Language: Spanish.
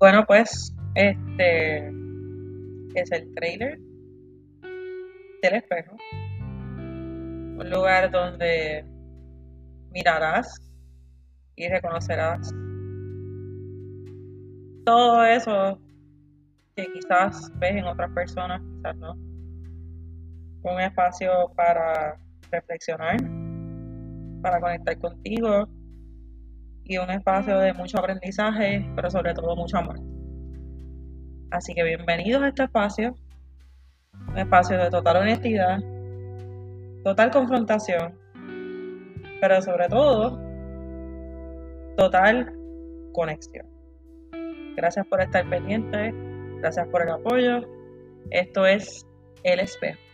Bueno, pues este es el trailer del espejo. Un lugar donde mirarás y reconocerás todo eso que quizás ves en otras personas, quizás no. Un espacio para reflexionar, para conectar contigo y un espacio de mucho aprendizaje, pero sobre todo mucho amor. Así que bienvenidos a este espacio, un espacio de total honestidad, total confrontación, pero sobre todo total conexión. Gracias por estar pendiente, gracias por el apoyo. Esto es El Espejo.